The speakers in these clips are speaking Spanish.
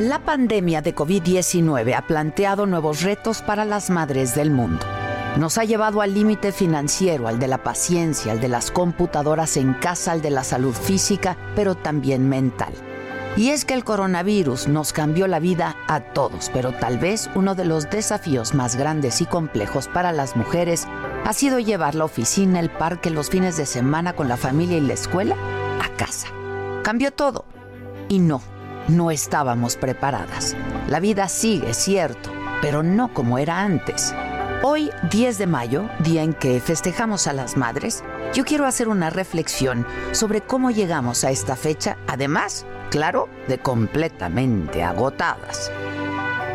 La pandemia de COVID-19 ha planteado nuevos retos para las madres del mundo. Nos ha llevado al límite financiero, al de la paciencia, al de las computadoras en casa, al de la salud física, pero también mental. Y es que el coronavirus nos cambió la vida a todos, pero tal vez uno de los desafíos más grandes y complejos para las mujeres ha sido llevar la oficina, el parque, los fines de semana con la familia y la escuela a casa. Cambió todo. Y no, no estábamos preparadas. La vida sigue, cierto, pero no como era antes. Hoy, 10 de mayo, día en que festejamos a las madres, yo quiero hacer una reflexión sobre cómo llegamos a esta fecha, además, claro, de completamente agotadas.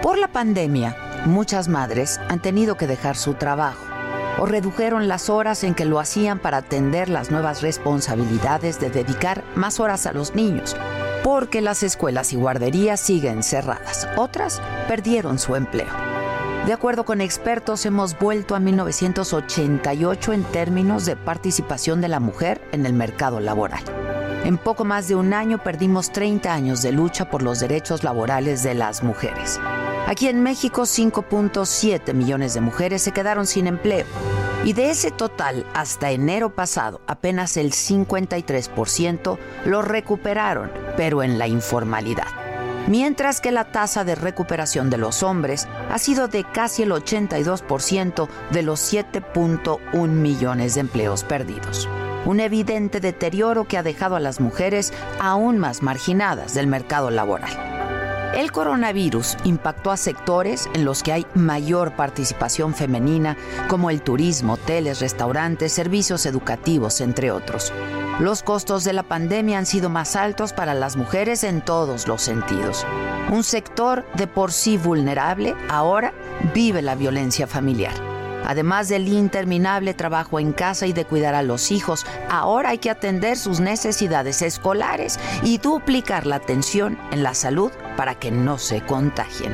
Por la pandemia, muchas madres han tenido que dejar su trabajo o redujeron las horas en que lo hacían para atender las nuevas responsabilidades de dedicar más horas a los niños, porque las escuelas y guarderías siguen cerradas. Otras perdieron su empleo. De acuerdo con expertos, hemos vuelto a 1988 en términos de participación de la mujer en el mercado laboral. En poco más de un año perdimos 30 años de lucha por los derechos laborales de las mujeres. Aquí en México, 5.7 millones de mujeres se quedaron sin empleo. Y de ese total, hasta enero pasado, apenas el 53% lo recuperaron, pero en la informalidad. Mientras que la tasa de recuperación de los hombres ha sido de casi el 82% de los 7.1 millones de empleos perdidos. Un evidente deterioro que ha dejado a las mujeres aún más marginadas del mercado laboral. El coronavirus impactó a sectores en los que hay mayor participación femenina, como el turismo, hoteles, restaurantes, servicios educativos, entre otros. Los costos de la pandemia han sido más altos para las mujeres en todos los sentidos. Un sector de por sí vulnerable ahora vive la violencia familiar. Además del interminable trabajo en casa y de cuidar a los hijos, ahora hay que atender sus necesidades escolares y duplicar la atención en la salud para que no se contagien.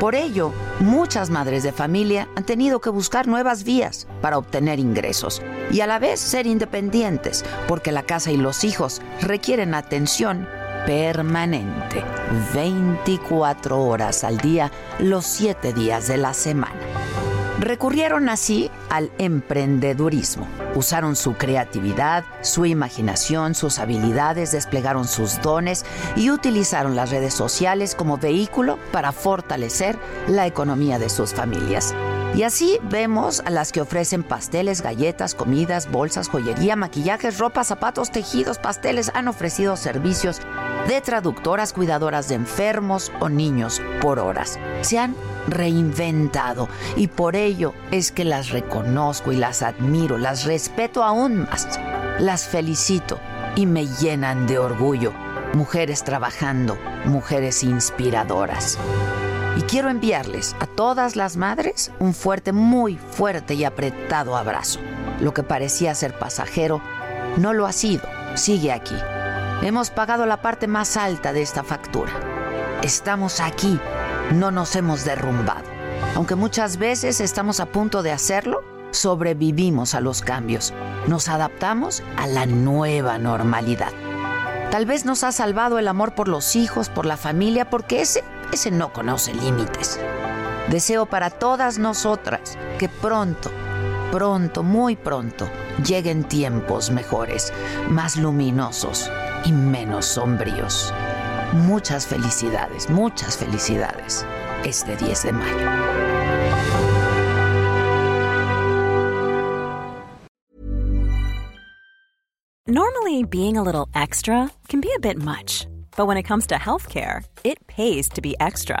Por ello, muchas madres de familia han tenido que buscar nuevas vías para obtener ingresos y a la vez ser independientes, porque la casa y los hijos requieren atención permanente, 24 horas al día, los 7 días de la semana. Recurrieron así al emprendedurismo. Usaron su creatividad, su imaginación, sus habilidades, desplegaron sus dones y utilizaron las redes sociales como vehículo para fortalecer la economía de sus familias. Y así vemos a las que ofrecen pasteles, galletas, comidas, bolsas, joyería, maquillajes, ropa, zapatos, tejidos, pasteles, han ofrecido servicios de traductoras, cuidadoras de enfermos o niños por horas. Se han reinventado y por ello es que las reconozco y las admiro, las respeto aún más, las felicito y me llenan de orgullo. Mujeres trabajando, mujeres inspiradoras. Y quiero enviarles a todas las madres un fuerte, muy fuerte y apretado abrazo. Lo que parecía ser pasajero no lo ha sido, sigue aquí. Hemos pagado la parte más alta de esta factura. Estamos aquí, no nos hemos derrumbado. Aunque muchas veces estamos a punto de hacerlo, sobrevivimos a los cambios. Nos adaptamos a la nueva normalidad. Tal vez nos ha salvado el amor por los hijos, por la familia, porque ese, ese no conoce límites. Deseo para todas nosotras que pronto pronto, muy pronto, lleguen tiempos mejores, más luminosos y menos sombríos. Muchas felicidades, muchas felicidades este 10 de mayo. Normally, being a little extra can be a bit much, but when it comes to healthcare, it pays to be extra.